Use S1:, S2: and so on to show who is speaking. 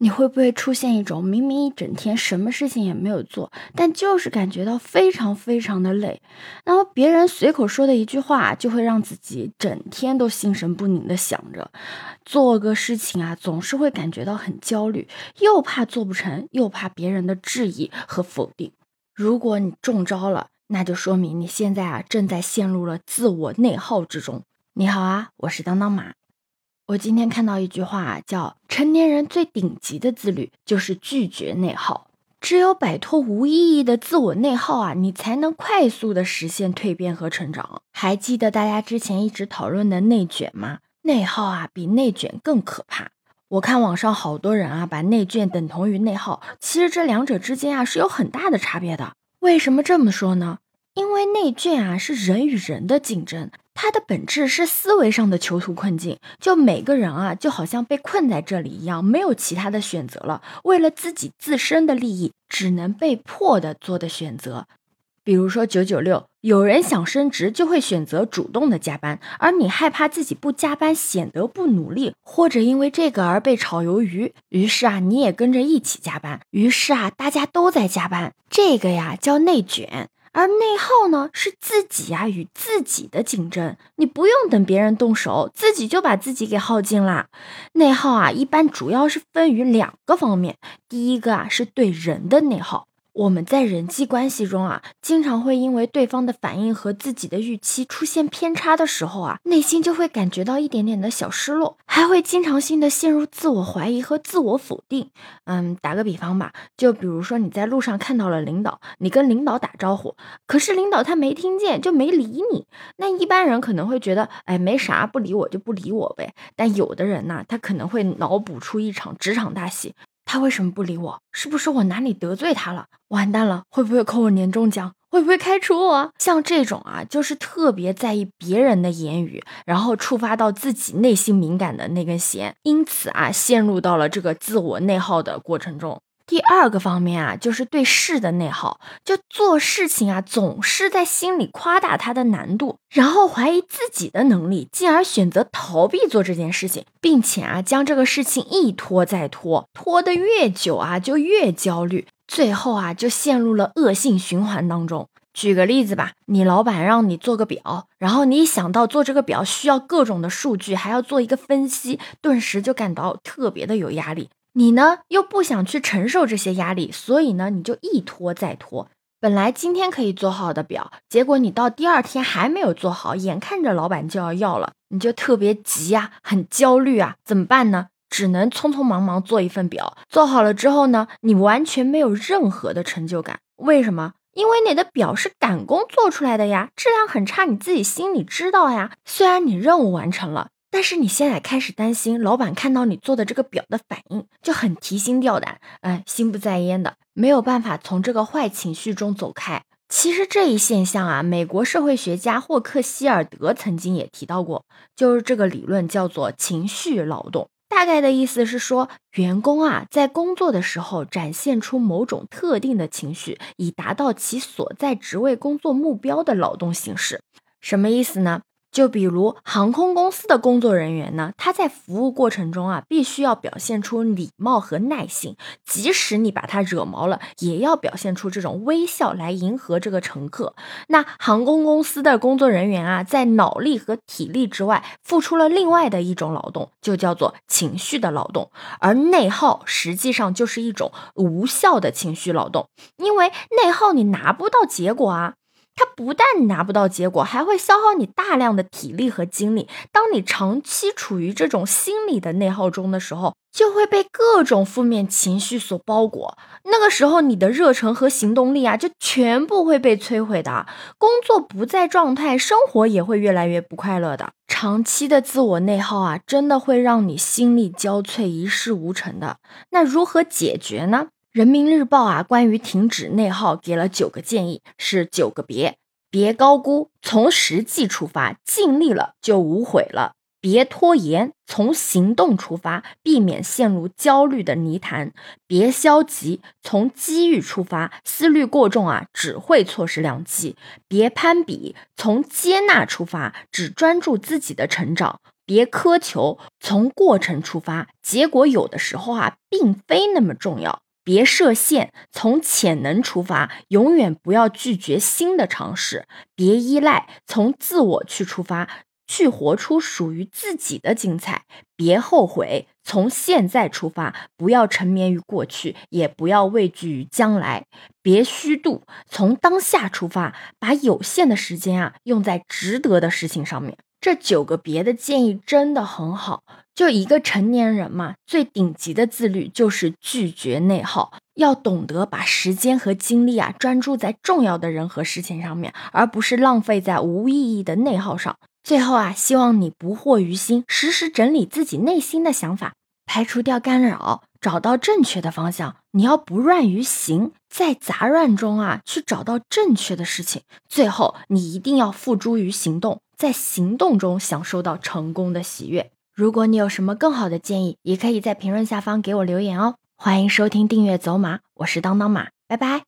S1: 你会不会出现一种明明一整天什么事情也没有做，但就是感觉到非常非常的累？然后别人随口说的一句话，就会让自己整天都心神不宁的想着，做个事情啊，总是会感觉到很焦虑，又怕做不成，又怕别人的质疑和否定。如果你中招了，那就说明你现在啊正在陷入了自我内耗之中。你好啊，我是当当马。我今天看到一句话，叫“成年人最顶级的自律就是拒绝内耗”。只有摆脱无意义的自我内耗啊，你才能快速的实现蜕变和成长。还记得大家之前一直讨论的内卷吗？内耗啊，比内卷更可怕。我看网上好多人啊，把内卷等同于内耗，其实这两者之间啊是有很大的差别的。为什么这么说呢？因为内卷啊是人与人的竞争。它的本质是思维上的囚徒困境，就每个人啊，就好像被困在这里一样，没有其他的选择了。为了自己自身的利益，只能被迫的做的选择。比如说九九六，有人想升职就会选择主动的加班，而你害怕自己不加班显得不努力，或者因为这个而被炒鱿鱼，于是啊，你也跟着一起加班。于是啊，大家都在加班，这个呀叫内卷。而内耗呢，是自己呀与自己的竞争，你不用等别人动手，自己就把自己给耗尽啦。内耗啊，一般主要是分于两个方面，第一个啊是对人的内耗。我们在人际关系中啊，经常会因为对方的反应和自己的预期出现偏差的时候啊，内心就会感觉到一点点的小失落，还会经常性的陷入自我怀疑和自我否定。嗯，打个比方吧，就比如说你在路上看到了领导，你跟领导打招呼，可是领导他没听见，就没理你。那一般人可能会觉得，哎，没啥，不理我就不理我呗。但有的人呢，他可能会脑补出一场职场大戏。他为什么不理我？是不是我哪里得罪他了？完蛋了，会不会扣我年终奖？会不会开除我？像这种啊，就是特别在意别人的言语，然后触发到自己内心敏感的那根弦，因此啊，陷入到了这个自我内耗的过程中。第二个方面啊，就是对事的内耗，就做事情啊，总是在心里夸大它的难度，然后怀疑自己的能力，进而选择逃避做这件事情，并且啊，将这个事情一拖再拖，拖得越久啊，就越焦虑，最后啊，就陷入了恶性循环当中。举个例子吧，你老板让你做个表，然后你一想到做这个表需要各种的数据，还要做一个分析，顿时就感到特别的有压力。你呢又不想去承受这些压力，所以呢你就一拖再拖。本来今天可以做好的表，结果你到第二天还没有做好，眼看着老板就要要了，你就特别急呀，很焦虑啊，怎么办呢？只能匆匆忙忙做一份表。做好了之后呢，你完全没有任何的成就感。为什么？因为你的表是赶工做出来的呀，质量很差，你自己心里知道呀。虽然你任务完成了。但是你现在开始担心，老板看到你做的这个表的反应就很提心吊胆，哎，心不在焉的，没有办法从这个坏情绪中走开。其实这一现象啊，美国社会学家霍克希尔德曾经也提到过，就是这个理论叫做情绪劳动。大概的意思是说，员工啊在工作的时候展现出某种特定的情绪，以达到其所在职位工作目标的劳动形式。什么意思呢？就比如航空公司的工作人员呢，他在服务过程中啊，必须要表现出礼貌和耐心，即使你把他惹毛了，也要表现出这种微笑来迎合这个乘客。那航空公司的工作人员啊，在脑力和体力之外，付出了另外的一种劳动，就叫做情绪的劳动。而内耗实际上就是一种无效的情绪劳动，因为内耗你拿不到结果啊。它不但拿不到结果，还会消耗你大量的体力和精力。当你长期处于这种心理的内耗中的时候，就会被各种负面情绪所包裹。那个时候，你的热忱和行动力啊，就全部会被摧毁的。工作不在状态，生活也会越来越不快乐的。长期的自我内耗啊，真的会让你心力交瘁、一事无成的。那如何解决呢？人民日报啊，关于停止内耗给了九个建议，是九个别：别高估，从实际出发，尽力了就无悔了；别拖延，从行动出发，避免陷入焦虑的泥潭；别消极，从机遇出发，思虑过重啊，只会错失良机；别攀比，从接纳出发，只专注自己的成长。别苛求从过程出发，结果有的时候啊，并非那么重要。别设限，从潜能出发，永远不要拒绝新的尝试。别依赖，从自我去出发，去活出属于自己的精彩。别后悔，从现在出发，不要沉湎于过去，也不要畏惧于将来。别虚度，从当下出发，把有限的时间啊，用在值得的事情上面。这九个别的建议真的很好。就一个成年人嘛，最顶级的自律就是拒绝内耗，要懂得把时间和精力啊专注在重要的人和事情上面，而不是浪费在无意义的内耗上。最后啊，希望你不惑于心，时时整理自己内心的想法，排除掉干扰，找到正确的方向。你要不乱于行，在杂乱中啊去找到正确的事情。最后，你一定要付诸于行动，在行动中享受到成功的喜悦。如果你有什么更好的建议，也可以在评论下方给我留言哦。欢迎收听订阅走马，我是当当马，拜拜。